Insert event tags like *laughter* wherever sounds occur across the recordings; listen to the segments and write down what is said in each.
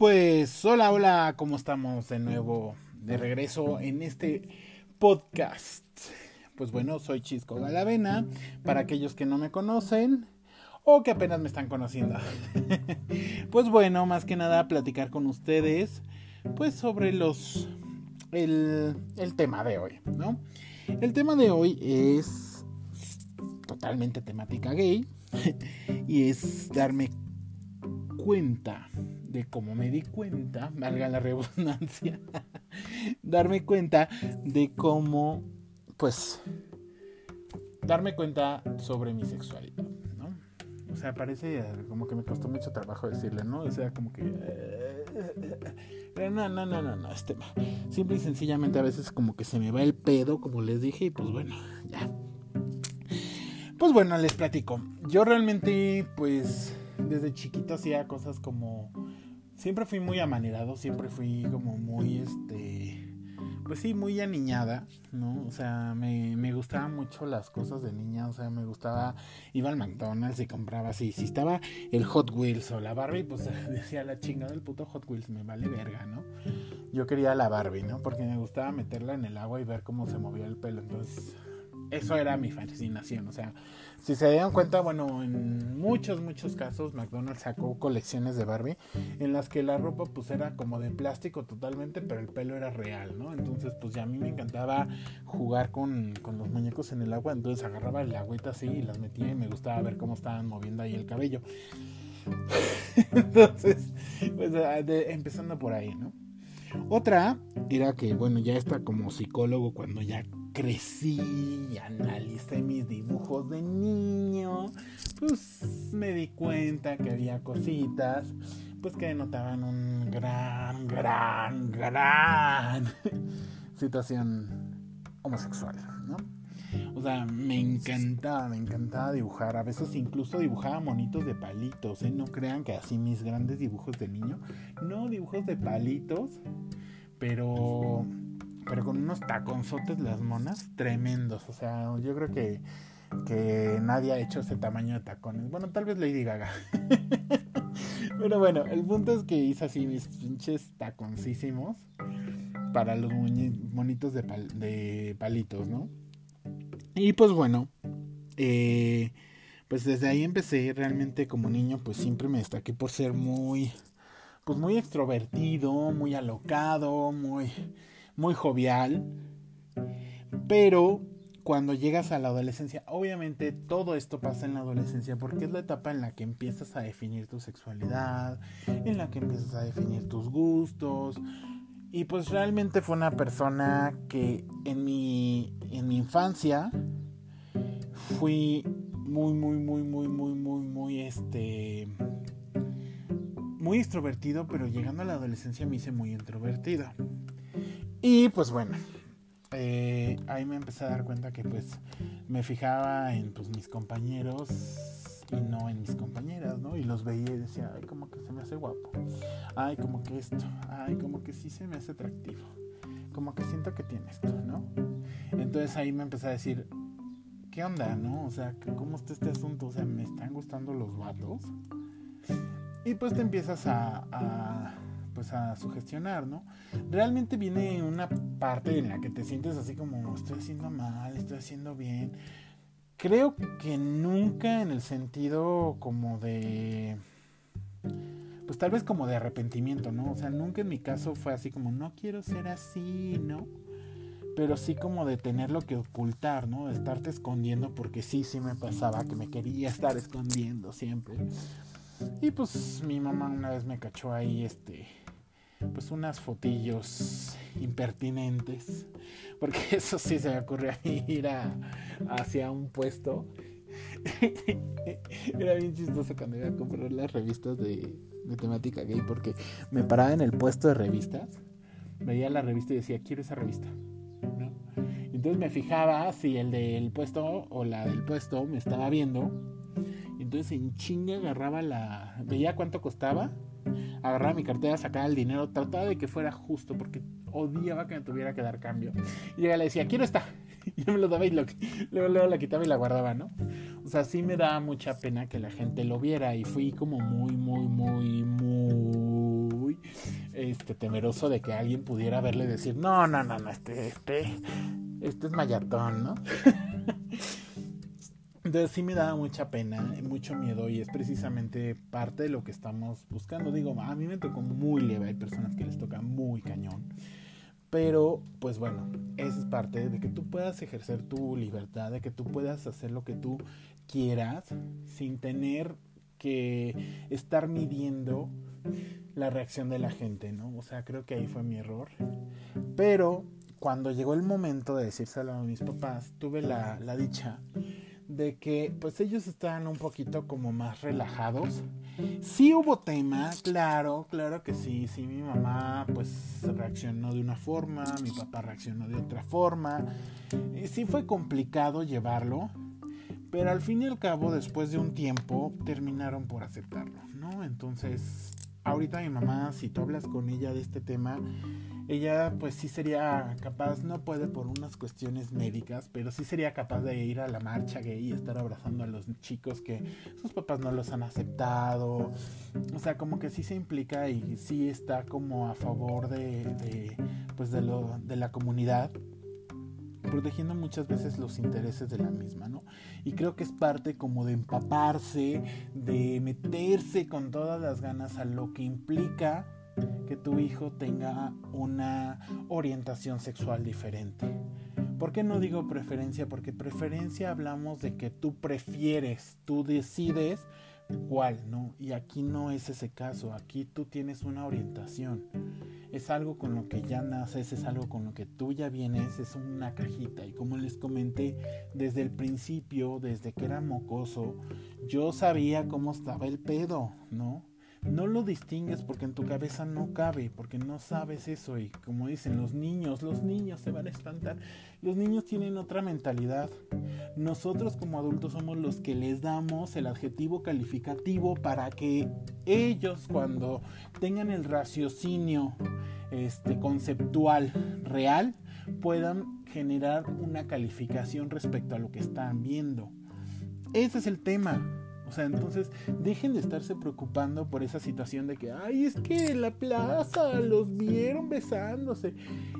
pues hola, hola, ¿cómo estamos de nuevo? De regreso en este podcast. Pues bueno, soy Chisco Galavena, para aquellos que no me conocen o que apenas me están conociendo. *laughs* pues bueno, más que nada platicar con ustedes, pues sobre los... El, el tema de hoy, ¿no? El tema de hoy es totalmente temática gay *laughs* y es darme cuenta de cómo me di cuenta, valga la redundancia, *laughs* darme cuenta de cómo, pues, darme cuenta sobre mi sexualidad, ¿no? O sea, parece como que me costó mucho trabajo decirle, ¿no? O sea, como que... No, no, no, no, no, este, simple y sencillamente a veces como que se me va el pedo, como les dije, y pues bueno, ya. Pues bueno, les platico. Yo realmente, pues, desde chiquito hacía cosas como siempre fui muy amanerado, siempre fui como muy, este, pues sí, muy aniñada, ¿no? O sea, me, me gustaban mucho las cosas de niña, o sea, me gustaba, iba al McDonald's y compraba así, si estaba el Hot Wheels o la Barbie, pues *laughs* decía la chingada del puto Hot Wheels, me vale verga, ¿no? Yo quería la Barbie, ¿no? Porque me gustaba meterla en el agua y ver cómo se movía el pelo, entonces eso era mi fascinación. O sea, si se dieron cuenta, bueno, en muchos, muchos casos McDonald's sacó colecciones de Barbie en las que la ropa pues era como de plástico totalmente, pero el pelo era real, ¿no? Entonces pues ya a mí me encantaba jugar con, con los muñecos en el agua, entonces agarraba el agüita así y las metía y me gustaba ver cómo estaban moviendo ahí el cabello. *laughs* entonces, pues empezando por ahí, ¿no? Otra era que, bueno, ya está como psicólogo cuando ya crecí y analicé mis dibujos de niño, pues me di cuenta que había cositas, pues que denotaban un gran, gran, gran *laughs* situación homosexual, ¿no? O sea, me encantaba, me encantaba dibujar. A veces incluso dibujaba monitos de palitos, ¿eh? No crean que así mis grandes dibujos de niño. No, dibujos de palitos, pero pero con unos taconzotes las monas tremendos. O sea, yo creo que, que nadie ha hecho ese tamaño de tacones. Bueno, tal vez Lady Gaga. *laughs* pero bueno, el punto es que hice así mis pinches taconcísimos para los monitos de, de palitos, ¿no? Y pues bueno, eh, pues desde ahí empecé realmente como niño, pues siempre me destaqué por ser muy, pues muy extrovertido, muy alocado, muy muy jovial, pero cuando llegas a la adolescencia, obviamente todo esto pasa en la adolescencia porque es la etapa en la que empiezas a definir tu sexualidad, en la que empiezas a definir tus gustos. Y pues realmente fue una persona que en mi, en mi infancia fui muy, muy, muy, muy, muy, muy, muy, este, muy extrovertido, pero llegando a la adolescencia me hice muy introvertido. Y pues bueno, eh, ahí me empecé a dar cuenta que pues me fijaba en pues mis compañeros y no en mis compañeras, ¿no? Y los veía y decía, ay, como que se me hace guapo. Ay, como que esto. Ay, como que sí se me hace atractivo. Como que siento que tiene esto, ¿no? Entonces ahí me empecé a decir, ¿qué onda, no? O sea, ¿cómo está este asunto? O sea, ¿me están gustando los vatos? Y pues te empiezas a pues a sugestionar, ¿no? Realmente viene una parte en la que te sientes así como estoy haciendo mal, estoy haciendo bien. Creo que nunca en el sentido como de pues tal vez como de arrepentimiento, ¿no? O sea, nunca en mi caso fue así como no quiero ser así, ¿no? Pero sí como de tenerlo que ocultar, ¿no? De estarte escondiendo porque sí, sí me pasaba que me quería estar escondiendo siempre. Y pues mi mamá una vez me cachó ahí este pues unas fotillos impertinentes, porque *laughs* eso sí se me ocurrió ir a, hacia un puesto. *laughs* Era bien chistoso cuando iba a comprar las revistas de, de, temática gay, porque me paraba en el puesto de revistas, veía la revista y decía, quiero esa revista. Entonces me fijaba si el del puesto o la del puesto me estaba viendo. Entonces en chinga agarraba la... Veía cuánto costaba agarraba mi cartera, sacaba el dinero, trataba de que fuera justo porque odiaba que me tuviera que dar cambio. Y ella le decía, quiero esta. *laughs* Y yo me lo daba y luego, luego la quitaba y la guardaba, ¿no? O sea, sí me daba mucha pena que la gente lo viera y fui como muy, muy, muy, muy este temeroso de que alguien pudiera verle decir, no, no, no, no, este, este, este es mayatón, ¿no? *laughs* Entonces sí me da mucha pena, mucho miedo y es precisamente parte de lo que estamos buscando. Digo, a mí me tocó muy leve, hay personas que les toca muy cañón. Pero, pues bueno, esa es parte de que tú puedas ejercer tu libertad, de que tú puedas hacer lo que tú quieras sin tener que estar midiendo la reacción de la gente, ¿no? O sea, creo que ahí fue mi error. Pero cuando llegó el momento de decírselo a mis papás, tuve la, la dicha de que pues ellos estaban un poquito como más relajados. Sí hubo tema, claro, claro que sí, sí, mi mamá pues reaccionó de una forma, mi papá reaccionó de otra forma. Y sí fue complicado llevarlo, pero al fin y al cabo, después de un tiempo, terminaron por aceptarlo, ¿no? Entonces, ahorita mi mamá, si tú hablas con ella de este tema, ella pues sí sería capaz, no puede por unas cuestiones médicas, pero sí sería capaz de ir a la marcha gay y estar abrazando a los chicos que sus papás no los han aceptado. O sea, como que sí se implica y sí está como a favor de, de pues de, lo, de la comunidad protegiendo muchas veces los intereses de la misma, ¿no? Y creo que es parte como de empaparse, de meterse con todas las ganas a lo que implica que tu hijo tenga una orientación sexual diferente. ¿Por qué no digo preferencia? Porque preferencia hablamos de que tú prefieres, tú decides cuál, ¿no? Y aquí no es ese caso, aquí tú tienes una orientación. Es algo con lo que ya naces, es algo con lo que tú ya vienes, es una cajita. Y como les comenté, desde el principio, desde que era mocoso, yo sabía cómo estaba el pedo, ¿no? No lo distingues porque en tu cabeza no cabe, porque no sabes eso y como dicen los niños, los niños se van a espantar. Los niños tienen otra mentalidad. Nosotros como adultos somos los que les damos el adjetivo calificativo para que ellos cuando tengan el raciocinio este conceptual real puedan generar una calificación respecto a lo que están viendo. Ese es el tema. O sea, entonces dejen de estarse preocupando por esa situación de que, ay, es que en la plaza los vieron besándose.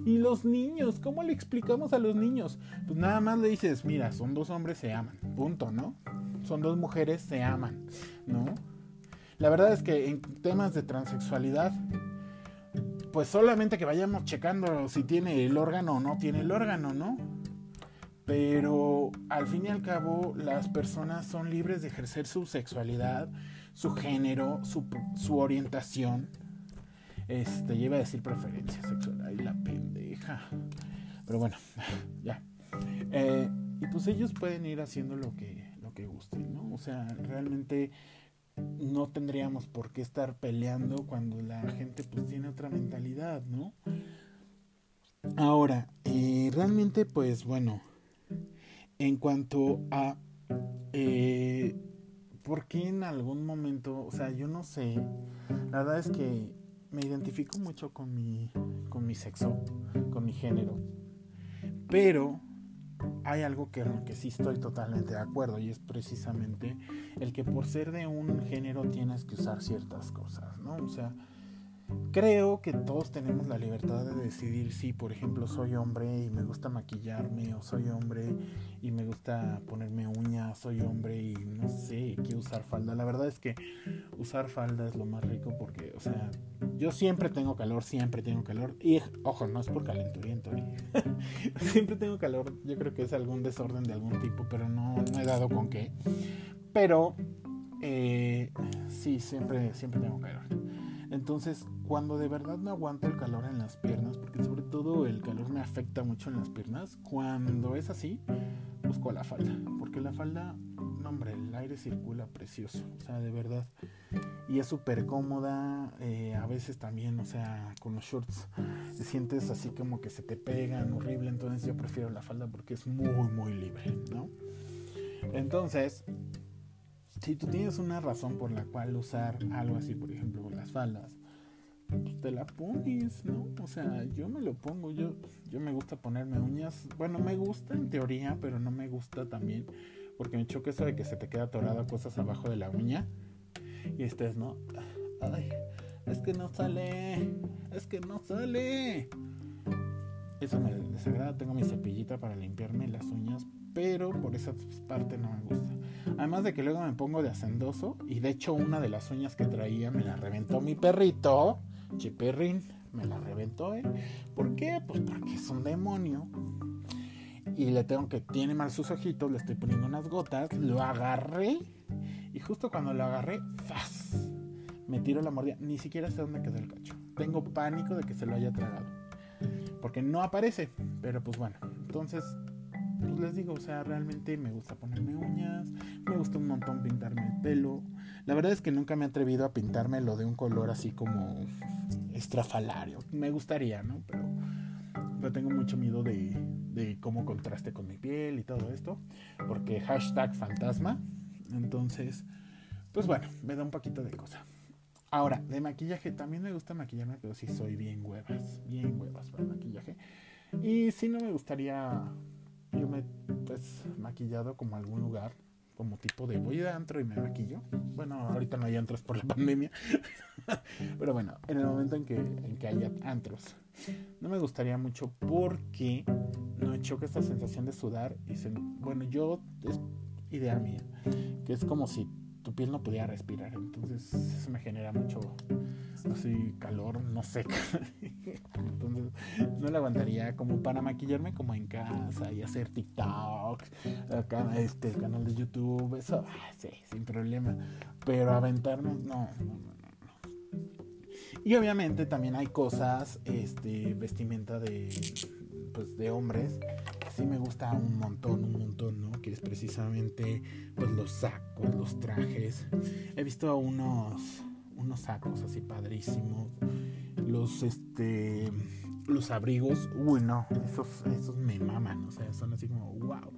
Y los niños, ¿cómo le explicamos a los niños? Pues nada más le dices, mira, son dos hombres, se aman. Punto, ¿no? Son dos mujeres, se aman, ¿no? La verdad es que en temas de transexualidad, pues solamente que vayamos checando si tiene el órgano o no tiene el órgano, ¿no? Pero al fin y al cabo las personas son libres de ejercer su sexualidad, su género, su, su orientación. Este, iba a decir preferencia sexual. Ay, la pendeja. Pero bueno, *laughs* ya. Eh, y pues ellos pueden ir haciendo lo que, lo que gusten, ¿no? O sea, realmente no tendríamos por qué estar peleando cuando la gente pues tiene otra mentalidad, ¿no? Ahora, eh, realmente pues bueno, en cuanto a eh, por qué en algún momento, o sea, yo no sé, la verdad es que me identifico mucho con mi, con mi sexo, con mi género, pero hay algo que, que sí estoy totalmente de acuerdo y es precisamente el que por ser de un género tienes que usar ciertas cosas, ¿no? O sea, Creo que todos tenemos la libertad de decidir si, por ejemplo, soy hombre y me gusta maquillarme, o soy hombre y me gusta ponerme uñas, soy hombre y no sé, quiero usar falda. La verdad es que usar falda es lo más rico porque, o sea, yo siempre tengo calor, siempre tengo calor. Y, ojo, no es por calenturiento, ¿eh? *laughs* siempre tengo calor. Yo creo que es algún desorden de algún tipo, pero no, no he dado con qué. Pero, eh, sí, siempre, siempre tengo calor. Entonces, cuando de verdad no aguanto el calor en las piernas, porque sobre todo el calor me afecta mucho en las piernas, cuando es así, busco la falda, porque la falda, no hombre, el aire circula precioso, o sea, de verdad. Y es súper cómoda, eh, a veces también, o sea, con los shorts te sientes así como que se te pegan horrible, entonces yo prefiero la falda porque es muy, muy libre, ¿no? Entonces, si tú tienes una razón por la cual usar algo así, por ejemplo, las faldas, pues te la pones, ¿no? O sea, yo me lo pongo, yo, yo me gusta ponerme uñas. Bueno, me gusta en teoría, pero no me gusta también, porque me choca eso de que se te queda atorada cosas abajo de la uña. Y este es, ¿no? Ay, es que no sale, es que no sale. Eso me desagrada. Tengo mi cepillita para limpiarme las uñas, pero por esa parte no me gusta. Además de que luego me pongo de hacendoso y de hecho una de las uñas que traía me la reventó mi perrito, Chiperrin, me la reventó él. ¿Por qué? Pues porque es un demonio. Y le tengo que tiene mal sus ojitos, le estoy poniendo unas gotas, lo agarré y justo cuando lo agarré, ¡zas! Me tiro la mordida, ni siquiera sé dónde quedó el cacho. Tengo pánico de que se lo haya tragado. Porque no aparece, pero pues bueno, entonces pues les digo, o sea, realmente me gusta ponerme uñas, me gusta un montón pintarme el pelo. La verdad es que nunca me he atrevido a pintarme lo de un color así como estrafalario. Me gustaría, ¿no? Pero, pero tengo mucho miedo de, de cómo contraste con mi piel y todo esto. Porque hashtag fantasma. Entonces, pues bueno, me da un poquito de cosa. Ahora, de maquillaje, también me gusta maquillarme, pero sí soy bien huevas, bien huevas para maquillaje. Y sí no me gustaría yo me pues maquillado como algún lugar como tipo de voy de antro y me maquillo. Bueno, ahorita no hay antros por la pandemia. *laughs* Pero bueno, en el momento en que, en que haya antros. No me gustaría mucho porque no choca esta sensación de sudar. Y bueno, yo es idea mía. Que es como si tu piel no pudiera respirar. Entonces eso me genera mucho así calor, no sé. *laughs* Entonces no le aguantaría como para maquillarme como en casa y hacer TikTok, acá este canal de YouTube, eso sí, sin problema. Pero aventarme, no, no, no. Y obviamente también hay cosas, este, vestimenta de pues de hombres sí me gusta un montón, un montón, ¿no? Que es precisamente pues los sacos, los trajes. He visto unos unos sacos así padrísimos. Los este los abrigos, uy no, esos, esos me maman, o sea, son así como wow.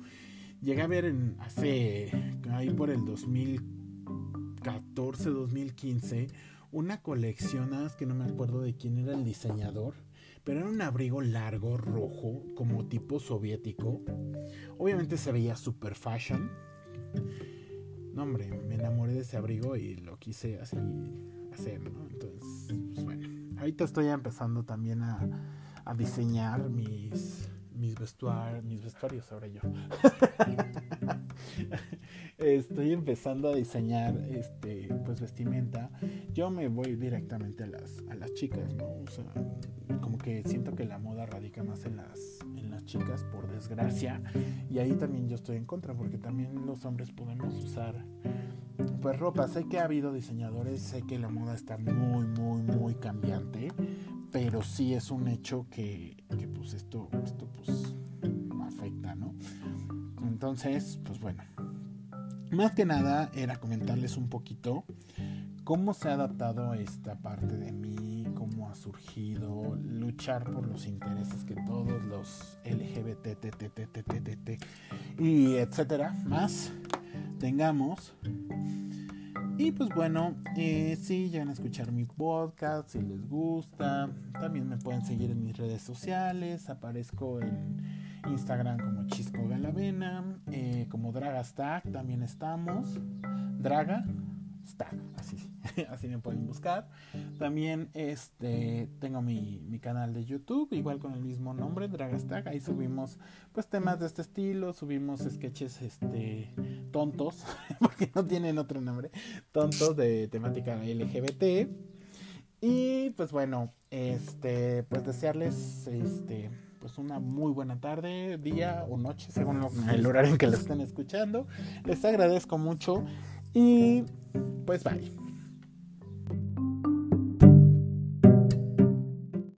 Llegué a ver en hace ahí por el 2014, 2015 una colección, nada más que no me acuerdo de quién era el diseñador, pero era un abrigo largo, rojo, como tipo soviético. Obviamente se veía super fashion. No, hombre, me enamoré de ese abrigo y lo quise así hacer, ¿no? Entonces, pues bueno, ahorita estoy empezando también a, a diseñar mis, mis, vestuar, mis vestuarios ahora yo. *laughs* *laughs* estoy empezando a diseñar este pues vestimenta. Yo me voy directamente a las, a las chicas, ¿no? O sea, como que siento que la moda radica más en las, en las chicas, por desgracia. Y ahí también yo estoy en contra, porque también los hombres podemos usar pues ropa. Sé que ha habido diseñadores, sé que la moda está muy, muy, muy cambiante, pero sí es un hecho que, que pues esto, esto pues. Entonces, pues bueno, más que nada era comentarles un poquito cómo se ha adaptado esta parte de mí, cómo ha surgido, luchar por los intereses que todos los LGBT, y etcétera, más tengamos. Y pues bueno, eh, si llegan a escuchar mi podcast, si les gusta, también me pueden seguir en mis redes sociales, aparezco en Instagram como Chisco Galavena, eh, como Dragastag también estamos, Draga Stag, así, *laughs* así me pueden buscar. También este, tengo mi, mi, canal de YouTube, igual con el mismo nombre, Dragastag. Ahí subimos pues temas de este estilo, subimos sketches este, tontos, *laughs* porque no tienen otro nombre, tontos de temática LGBT. Y pues bueno, este, pues desearles este, pues una muy buena tarde, día o noche, según el horario en que lo estén escuchando. Les agradezco mucho y pues bye.